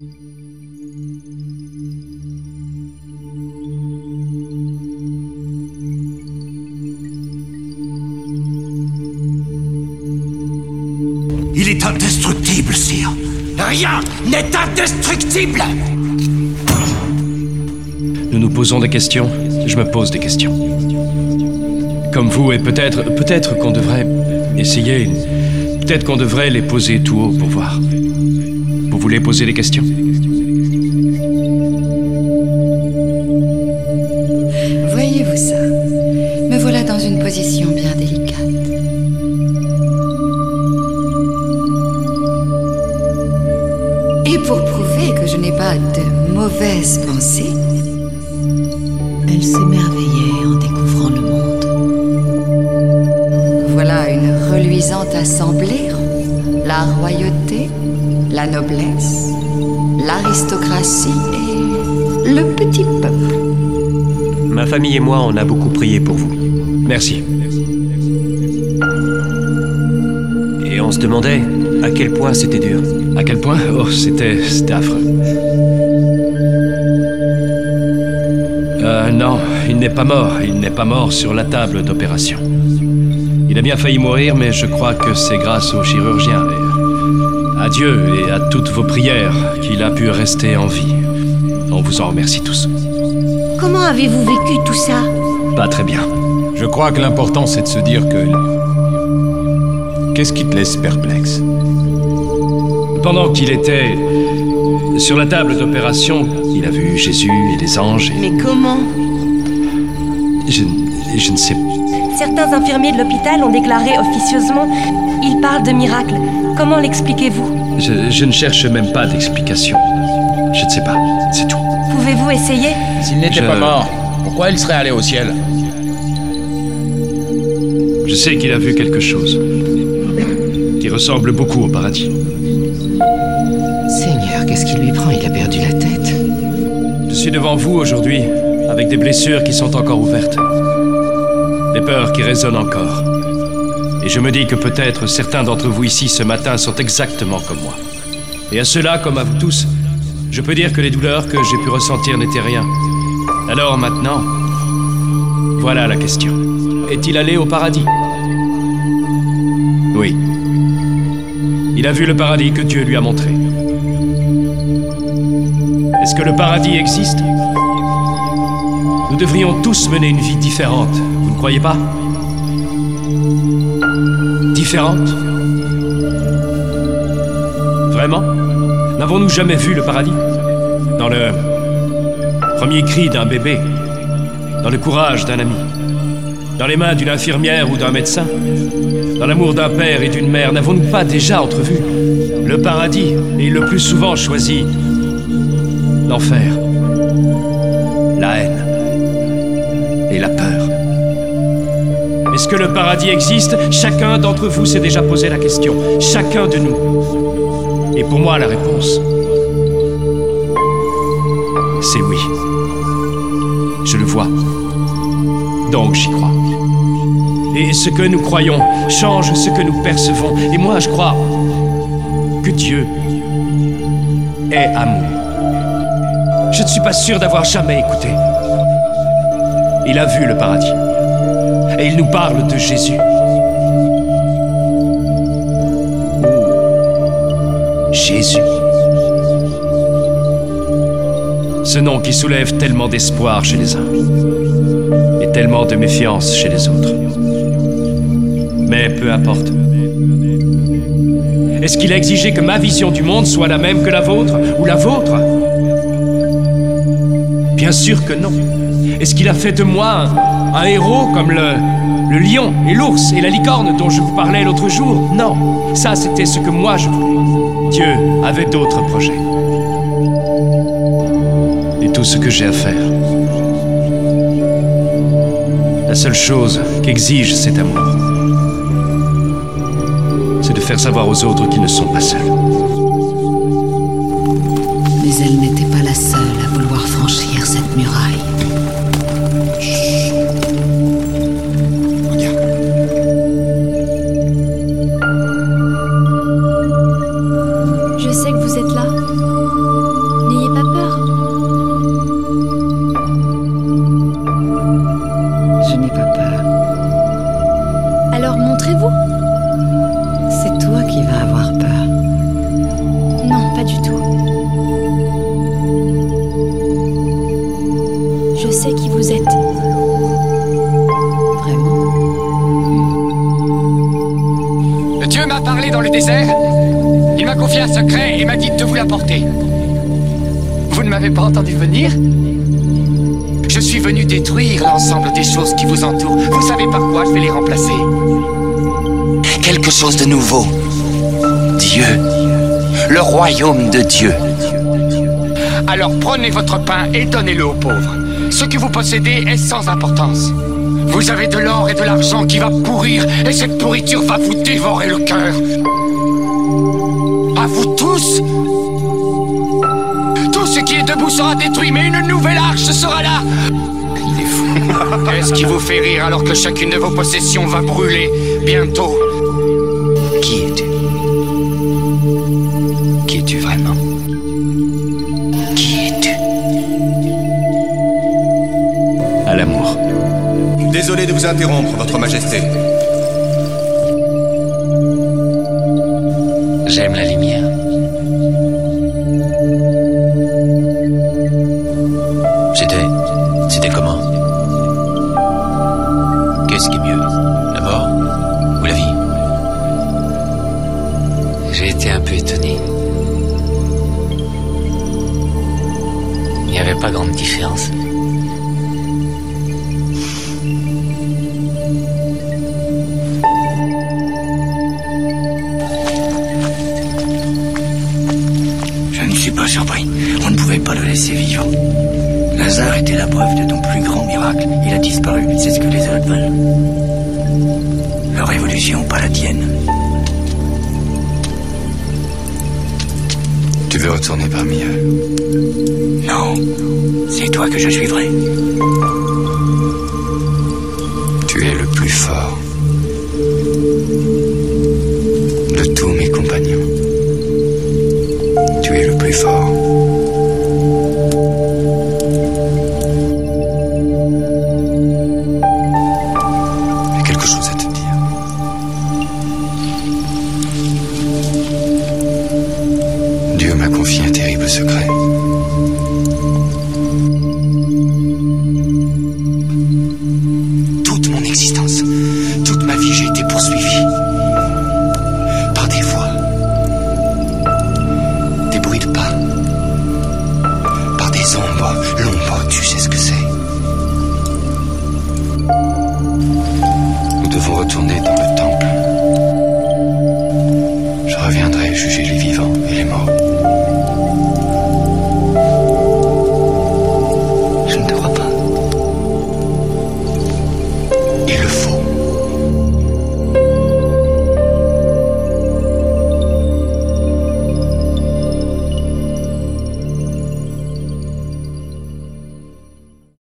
Il est indestructible, sire. Rien n'est indestructible Nous nous posons des questions, je me pose des questions. Comme vous, et peut-être, peut-être qu'on devrait essayer, peut-être qu'on devrait les poser tout haut pour voir. Vous voulez poser des questions Voyez-vous ça Me voilà dans une position bien délicate. Et pour prouver que je n'ai pas de mauvaises pensées, elle s'émerveillait en découvrant le monde. Voilà une reluisante assemblée. La royauté, la noblesse, l'aristocratie et le petit peuple. Ma famille et moi, on a beaucoup prié pour vous. Merci. Et on se demandait à quel point c'était dur. À quel point? Oh, c'était, c'était affreux. Euh, non, il n'est pas mort. Il n'est pas mort sur la table d'opération. Il a bien failli mourir, mais je crois que c'est grâce au chirurgien et à Dieu et à toutes vos prières qu'il a pu rester en vie. On vous en remercie tous. Comment avez-vous vécu tout ça? Pas très bien. Je crois que l'important c'est de se dire que... Qu'est-ce qui te laisse perplexe? Pendant qu'il était sur la table d'opération, il a vu Jésus et les anges. Et Mais comment? Je, je ne sais pas. Certains infirmiers de l'hôpital ont déclaré officieusement Ils parlent de miracles. Comment l'expliquez-vous Je, je ne cherche même pas d'explication. Je ne sais pas, c'est tout. Pouvez-vous essayer S'il n'était Je- pas mort, pourquoi il serait allé au ciel Je sais qu'il a vu quelque chose qui ressemble beaucoup au paradis. Seigneur, qu'est-ce qui lui prend? Il a perdu la tête. Je suis devant vous aujourd'hui avec des blessures qui sont encore ouvertes. Des peurs qui résonnent encore. Et je me dis que peut-être certains d'entre vous ici ce matin sont exactement comme moi. Et à cela, comme à vous tous, je peux dire que les douleurs que j'ai pu ressentir n'étaient rien. Alors maintenant, voilà la question. Est-il allé au paradis? Oui. Il a vu le paradis que Dieu lui a montré. Est-ce que le paradis existe? Nous devrions tous mener une vie différente, vous ne croyez pas? Vraiment? N'avons-nous jamais vu le paradis? Dans le premier cri d'un bébé, dans le courage d'un ami, dans les mains d'une infirmière ou d'un médecin, dans l'amour d'un père et d'une mère, n'avons-nous pas déjà entrevu le paradis et le plus souvent choisi l'enfer, la haine et la peur? Est-ce que le paradis existe? Chacun d'entre vous s'est déjà posé la question. Chacun de nous. Et pour moi, la réponse, c'est oui. Je le vois. Donc j'y crois. Et ce que nous croyons change ce que nous percevons. Et moi, je crois que Dieu est amour. Je ne suis pas sûr d'avoir jamais écouté. Il a vu le paradis. Et il nous parle de Jésus. Jésus. Ce nom qui soulève tellement d'espoir chez les uns et tellement de méfiance chez les autres. Mais peu importe. Est-ce qu'il a exigé que ma vision du monde soit la même que la vôtre ou la vôtre? Bien sûr que non. Est-ce qu'il a fait de moi un, héros comme le lion et l'ours et la licorne dont je vous parlais l'autre jour Non. Ça, c'était ce que moi je voulais. Dieu avait d'autres projets. Et tout ce que j'ai à faire. La seule chose qu'exige cet amour, c'est de faire savoir aux autres qu'ils ne sont pas seuls. Mais elle n'était pas la seule à vouloir franchir cette muraille. n'ai pas peur. Alors montrez-vous. C'est toi qui vas avoir peur. Non, pas du tout. Je sais qui vous êtes. Vraiment Le Dieu m'a parlé dans le désert. Il m'a confié un secret et m'a dit de vous l'apporter. Vous ne m'avez pas entendu venir? Venu détruire l'ensemble des choses qui vous entourent. Vous savez par quoi je vais les remplacer Quelque chose de nouveau. Dieu. Le royaume de Dieu. Alors prenez votre pain et donnez-le aux pauvres. Ce que vous possédez est sans importance. Vous avez de l'or et de l'argent qui va pourrir, et cette pourriture va vous dévorer le cœur. À vous tous Tout ce qui est debout sera détruit, mais une nouvelle arche sera là. Qu'est-ce qui vous fait rire alors que chacune de vos possessions va brûler bientôt Qui es-tu Qui es-tu vraiment Qui es-tu À l'amour. Désolé de vous interrompre, Votre Majesté. J'aime la lumière. C'était. C'était comment J'ai été un peu étonné. Il n'y avait pas grande différence. Je ne suis pas surpris. On ne pouvait pas le laisser vivre. Lazare était la preuve de ton plus grand miracle. Il a disparu. C'est ce que les autres veulent. Leur révolution, pas la tienne. Tu veux retourner parmi eux Non. C'est toi que je suivrai. Tu es le plus fort de tous mes compagnons. Tu es le plus fort. L'ombre, tu sais ce que c'est. Nous devons retourner dans le